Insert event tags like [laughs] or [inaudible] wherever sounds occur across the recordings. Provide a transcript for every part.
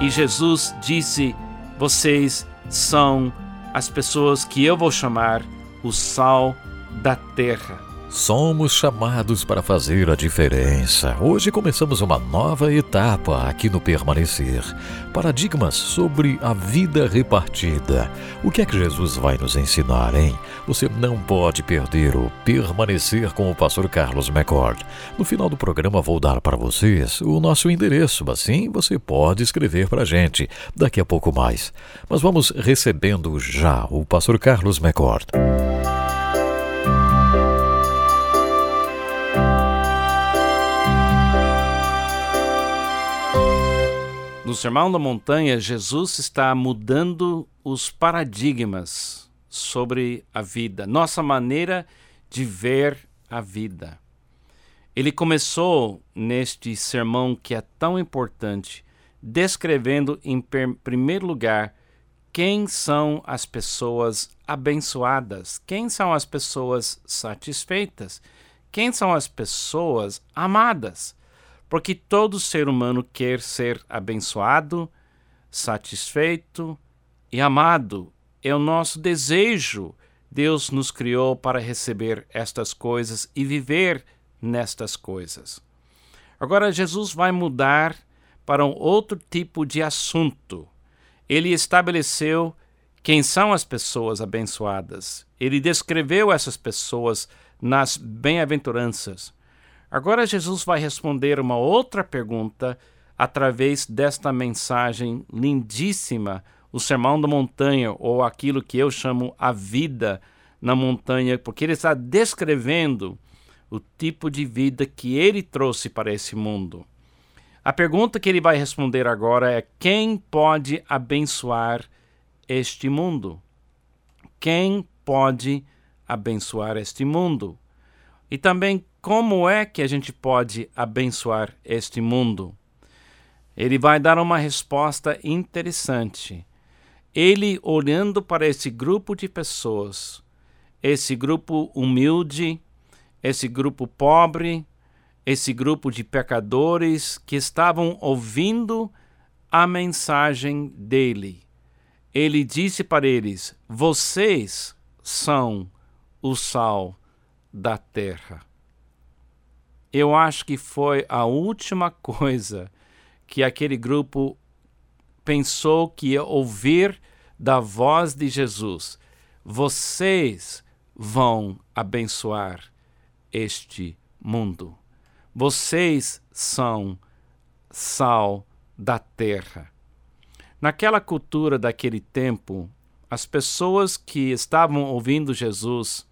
E Jesus disse: Vocês são as pessoas que eu vou chamar o sal da terra. Somos chamados para fazer a diferença. Hoje começamos uma nova etapa aqui no Permanecer. Paradigmas sobre a vida repartida. O que é que Jesus vai nos ensinar, hein? Você não pode perder o Permanecer com o pastor Carlos McCord. No final do programa vou dar para vocês o nosso endereço, assim você pode escrever para a gente daqui a pouco mais. Mas vamos recebendo já o pastor Carlos McCord. No Sermão da Montanha, Jesus está mudando os paradigmas sobre a vida, nossa maneira de ver a vida. Ele começou neste sermão que é tão importante, descrevendo em primeiro lugar quem são as pessoas abençoadas, quem são as pessoas satisfeitas, quem são as pessoas amadas porque todo ser humano quer ser abençoado, satisfeito e amado. É o nosso desejo. Deus nos criou para receber estas coisas e viver nestas coisas. Agora, Jesus vai mudar para um outro tipo de assunto. Ele estabeleceu quem são as pessoas abençoadas. Ele descreveu essas pessoas nas bem-aventuranças. Agora Jesus vai responder uma outra pergunta através desta mensagem lindíssima, o Sermão da Montanha, ou aquilo que eu chamo a vida na montanha, porque ele está descrevendo o tipo de vida que ele trouxe para esse mundo. A pergunta que ele vai responder agora é: quem pode abençoar este mundo? Quem pode abençoar este mundo? E também como é que a gente pode abençoar este mundo? Ele vai dar uma resposta interessante. Ele olhando para esse grupo de pessoas, esse grupo humilde, esse grupo pobre, esse grupo de pecadores que estavam ouvindo a mensagem dele. Ele disse para eles: Vocês são o sal da terra eu acho que foi a última [laughs] coisa que aquele grupo pensou que ia ouvir da voz de Jesus. Vocês vão abençoar este mundo. Vocês são sal da terra. Naquela cultura daquele tempo, as pessoas que estavam ouvindo Jesus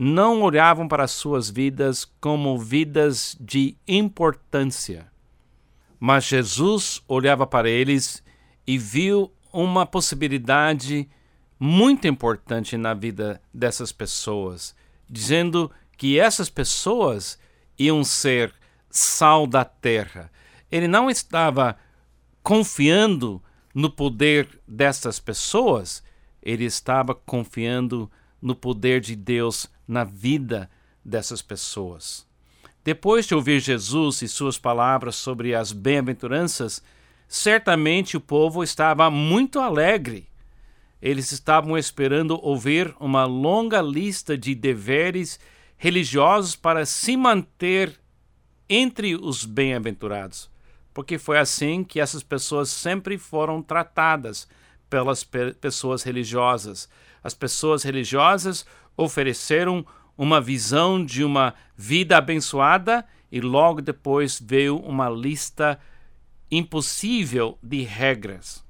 não olhavam para suas vidas como vidas de importância. Mas Jesus olhava para eles e viu uma possibilidade muito importante na vida dessas pessoas, dizendo que essas pessoas iam ser sal da terra. Ele não estava confiando no poder dessas pessoas, ele estava confiando no poder de Deus na vida dessas pessoas. Depois de ouvir Jesus e suas palavras sobre as bem-aventuranças, certamente o povo estava muito alegre. Eles estavam esperando ouvir uma longa lista de deveres religiosos para se manter entre os bem-aventurados, porque foi assim que essas pessoas sempre foram tratadas pelas pessoas religiosas. As pessoas religiosas ofereceram uma visão de uma vida abençoada e logo depois veio uma lista impossível de regras.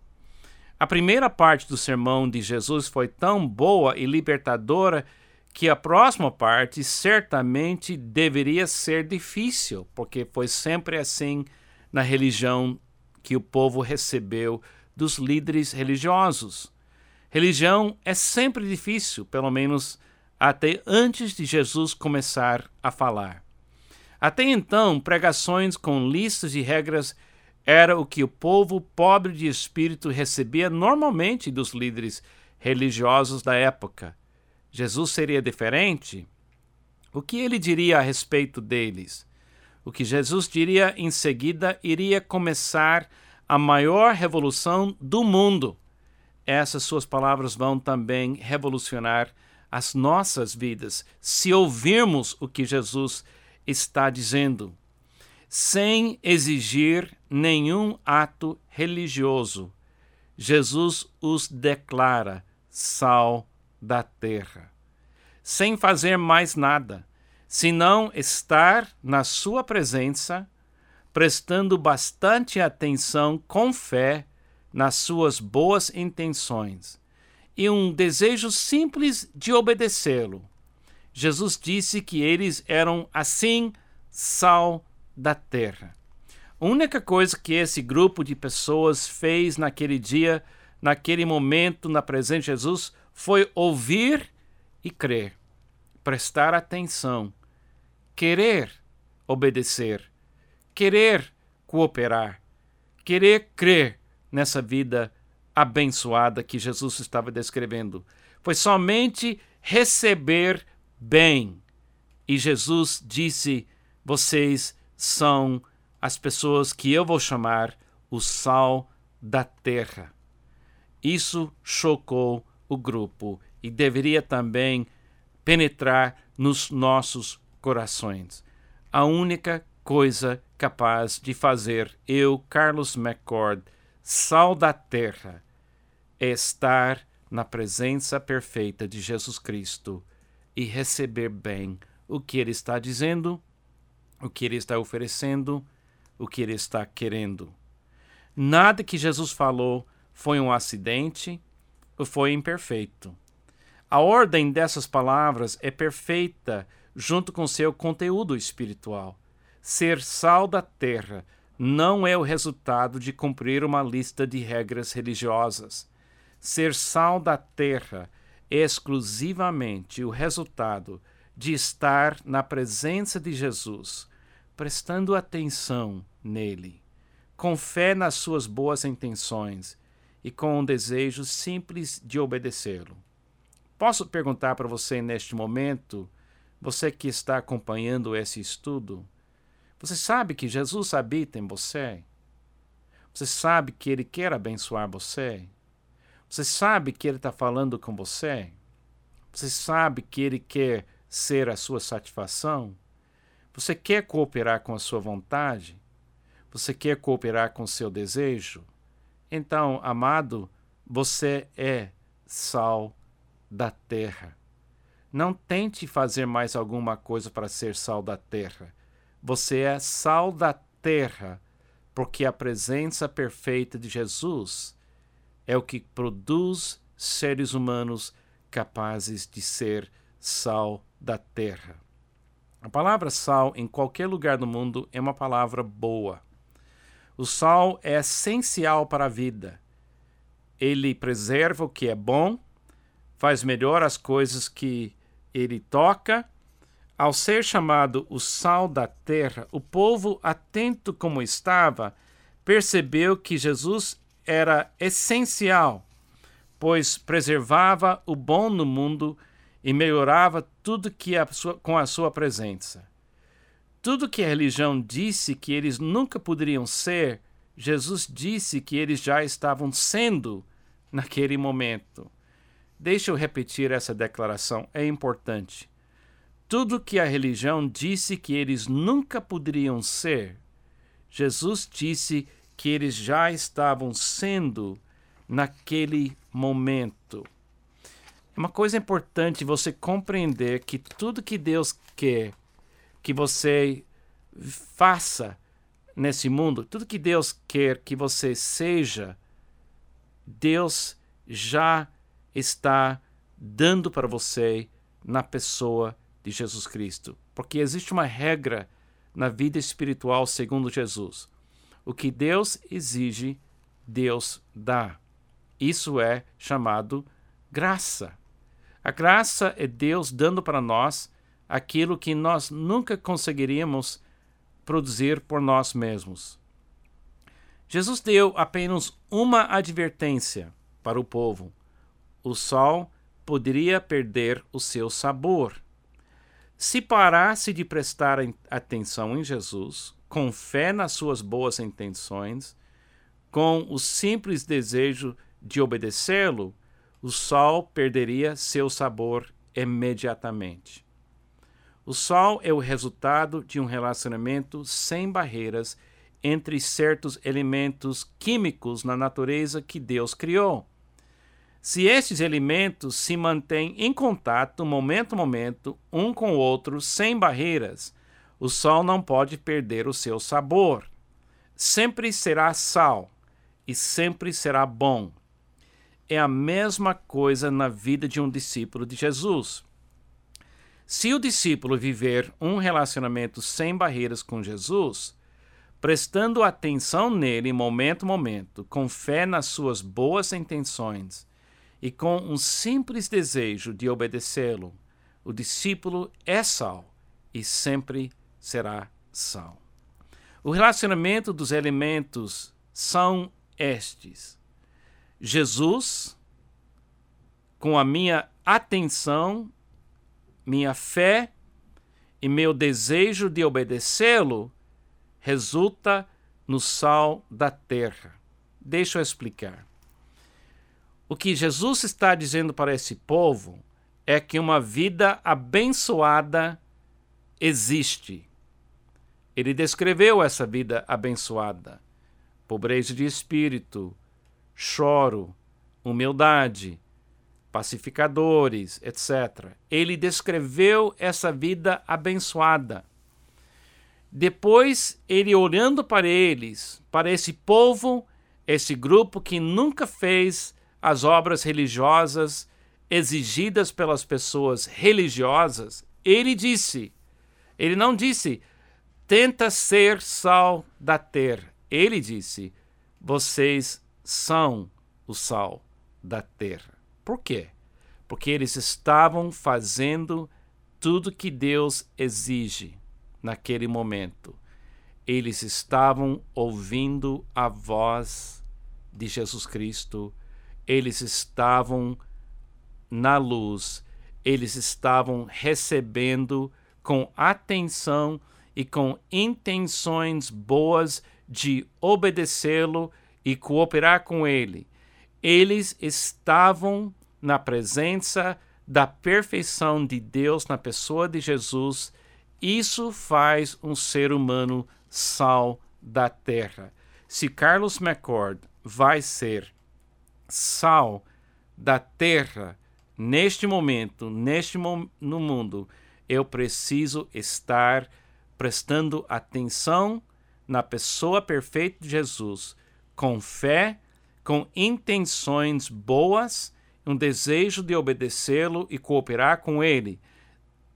A primeira parte do sermão de Jesus foi tão boa e libertadora que a próxima parte certamente deveria ser difícil, porque foi sempre assim na religião que o povo recebeu dos líderes religiosos. Religião é sempre difícil, pelo menos até antes de Jesus começar a falar. Até então, pregações com listas de regras era o que o povo pobre de espírito recebia normalmente dos líderes religiosos da época. Jesus seria diferente? O que ele diria a respeito deles? O que Jesus diria em seguida iria começar a maior revolução do mundo. Essas suas palavras vão também revolucionar as nossas vidas se ouvirmos o que Jesus está dizendo, sem exigir nenhum ato religioso. Jesus os declara sal da terra, sem fazer mais nada, senão estar na sua presença, prestando bastante atenção com fé nas suas boas intenções e um desejo simples de obedecê-lo. Jesus disse que eles eram assim sal da terra. A única coisa que esse grupo de pessoas fez naquele dia, naquele momento, na presença de Jesus, foi ouvir e crer, prestar atenção, querer obedecer, querer cooperar, querer crer nessa vida abençoada que Jesus estava descrevendo. Foi somente receber bem. E Jesus disse: Vocês são as pessoas que eu vou chamar o sal da terra. Isso chocou o grupo e deveria também penetrar nos nossos corações. A única coisa capaz de fazer eu, Carlos McCord, sal da terra, é estar na presença perfeita de Jesus Cristo e receber bem o que Ele está dizendo, o que Ele está oferecendo, o que Ele está querendo. Nada que Jesus falou foi um acidente ou foi imperfeito. A ordem dessas palavras é perfeita junto com seu conteúdo espiritual. Ser sal da terra não é o resultado de cumprir uma lista de regras religiosas. Ser sal da terra é exclusivamente o resultado de estar na presença de Jesus, prestando atenção nele, com fé nas suas boas intenções e com um desejo simples de obedecê-lo. Posso perguntar para você neste momento, você que está acompanhando esse estudo, você sabe que Jesus habita em você? Você sabe que Ele quer abençoar você? Você sabe que Ele está falando com você? Você sabe que Ele quer ser a sua satisfação? Você quer cooperar com a sua vontade? Você quer cooperar com o seu desejo? Então, amado, você é sal da terra. Não tente fazer mais alguma coisa para ser sal da terra. Você é sal da terra, porque a presença perfeita de Jesus é o que produz seres humanos capazes de ser sal da terra. A palavra sal, em qualquer lugar do mundo, é uma palavra boa. O sal é essencial para a vida. Ele preserva o que é bom, faz melhor as coisas que ele toca ao ser chamado o sal da terra, o povo, atento como estava, percebeu que Jesus era essencial, pois preservava o bom no mundo e melhorava tudo que a sua, com a sua presença. Tudo que a religião disse que eles nunca poderiam ser, Jesus disse que eles já estavam sendo naquele momento. Deixa eu repetir essa declaração, é importante. Tudo que a religião disse que eles nunca poderiam ser, Jesus disse que eles já estavam sendo naquele momento. É uma coisa importante você compreender que tudo que Deus quer que você faça nesse mundo, tudo que Deus quer que você seja, Deus já está dando para você na pessoa de Jesus Cristo, porque existe uma regra na vida espiritual segundo Jesus. O que Deus exige, Deus dá. Isso é chamado graça. A graça é Deus dando para nós aquilo que nós nunca conseguiríamos produzir por nós mesmos. Jesus deu apenas uma advertência para o povo: o sol poderia perder o seu sabor. Se parasse de prestar atenção em Jesus, com fé nas suas boas intenções, com o simples desejo de obedecê-lo, o sal perderia seu sabor imediatamente. O sal é o resultado de um relacionamento sem barreiras entre certos elementos químicos na natureza que Deus criou. Se estes elementos se mantêm em contato momento a momento, um com o outro, sem barreiras, o sal não pode perder o seu sabor. Sempre será sal e sempre será bom. É a mesma coisa na vida de um discípulo de Jesus. Se o discípulo viver um relacionamento sem barreiras com Jesus, prestando atenção nele momento a momento, com fé nas suas boas intenções e com um simples desejo de obedecê-lo, o discípulo é sal e sempre será sal. O relacionamento dos elementos são estes: Jesus, com a minha atenção, minha fé e meu desejo de obedecê-lo, resulta no sal da terra. Deixa eu explicar. O que Jesus está dizendo para esse povo é que uma vida abençoada existe. Ele descreveu essa vida abençoada: pobreza de espírito, choro, humildade, pacificadores, etc. Ele descreveu essa vida abençoada. Depois, ele olhando para eles, para esse povo, esse grupo que nunca fez as obras religiosas exigidas pelas pessoas religiosas, ele disse: ele não disse, tenta ser sal da terra. Ele disse, vocês são o sal da terra. Por quê? Porque eles estavam fazendo tudo que Deus exige naquele momento. Eles estavam ouvindo a voz de Jesus Cristo eles estavam na luz, eles estavam recebendo com atenção e com intenções boas de obedecê-lo e cooperar com ele. Eles estavam na presença da perfeição de Deus na pessoa de Jesus. Isso faz um ser humano sal da terra. Se Carlos McCord vai ser sal da terra neste momento, neste mo no mundo, eu preciso estar prestando atenção na pessoa perfeita de Jesus, com fé, com intenções boas, um desejo de obedecê-lo e cooperar com ele.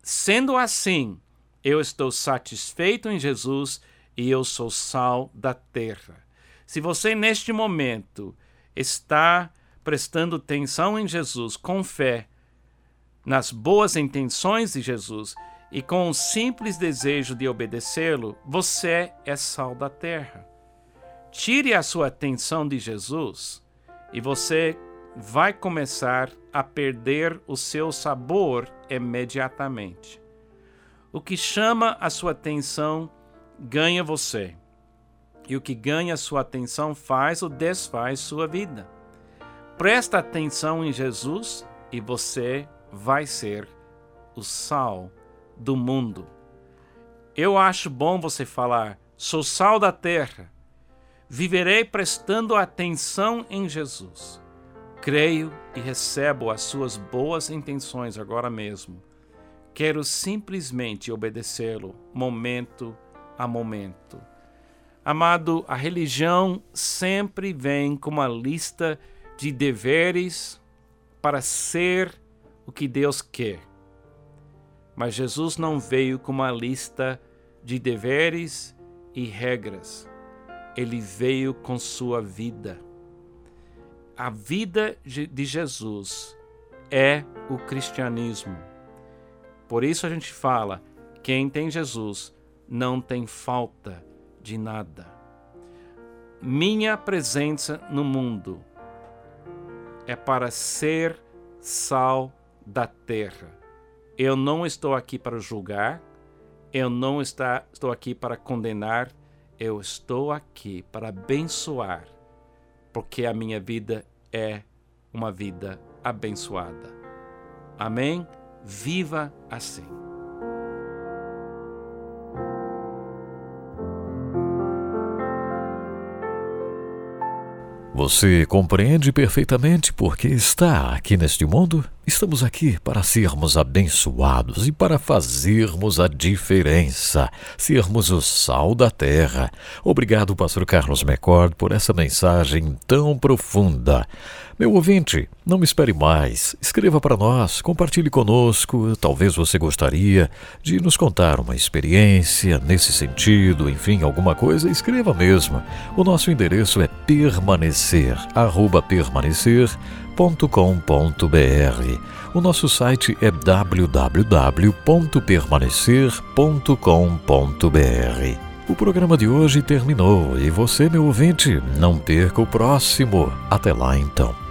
Sendo assim, eu estou satisfeito em Jesus e eu sou sal da terra. Se você neste momento está prestando atenção em Jesus com fé, nas boas intenções de Jesus e com o simples desejo de obedecê-lo, você é sal da terra. Tire a sua atenção de Jesus e você vai começar a perder o seu sabor imediatamente. O que chama a sua atenção ganha você. E o que ganha sua atenção faz ou desfaz sua vida. Presta atenção em Jesus e você vai ser o sal do mundo. Eu acho bom você falar: sou sal da terra. Viverei prestando atenção em Jesus. Creio e recebo as suas boas intenções agora mesmo. Quero simplesmente obedecê-lo momento a momento. Amado, a religião sempre vem com uma lista de deveres para ser o que Deus quer. Mas Jesus não veio com uma lista de deveres e regras. Ele veio com sua vida. A vida de Jesus é o cristianismo. Por isso a gente fala: quem tem Jesus não tem falta de nada. Minha presença no mundo é para ser sal da terra. Eu não estou aqui para julgar, eu não está, estou aqui para condenar, eu estou aqui para abençoar porque a minha vida é uma vida abençoada. Amém? Viva assim. Você compreende perfeitamente por que está aqui neste mundo? Estamos aqui para sermos abençoados e para fazermos a diferença, sermos o sal da terra. Obrigado, Pastor Carlos McCord, por essa mensagem tão profunda. Meu ouvinte, não me espere mais. Escreva para nós, compartilhe conosco. Talvez você gostaria de nos contar uma experiência nesse sentido, enfim, alguma coisa. Escreva mesmo. O nosso endereço é permanecer, arroba permanecer.com.br. O nosso site é www.permanecer.com.br. O programa de hoje terminou e você, meu ouvinte, não perca o próximo. Até lá então.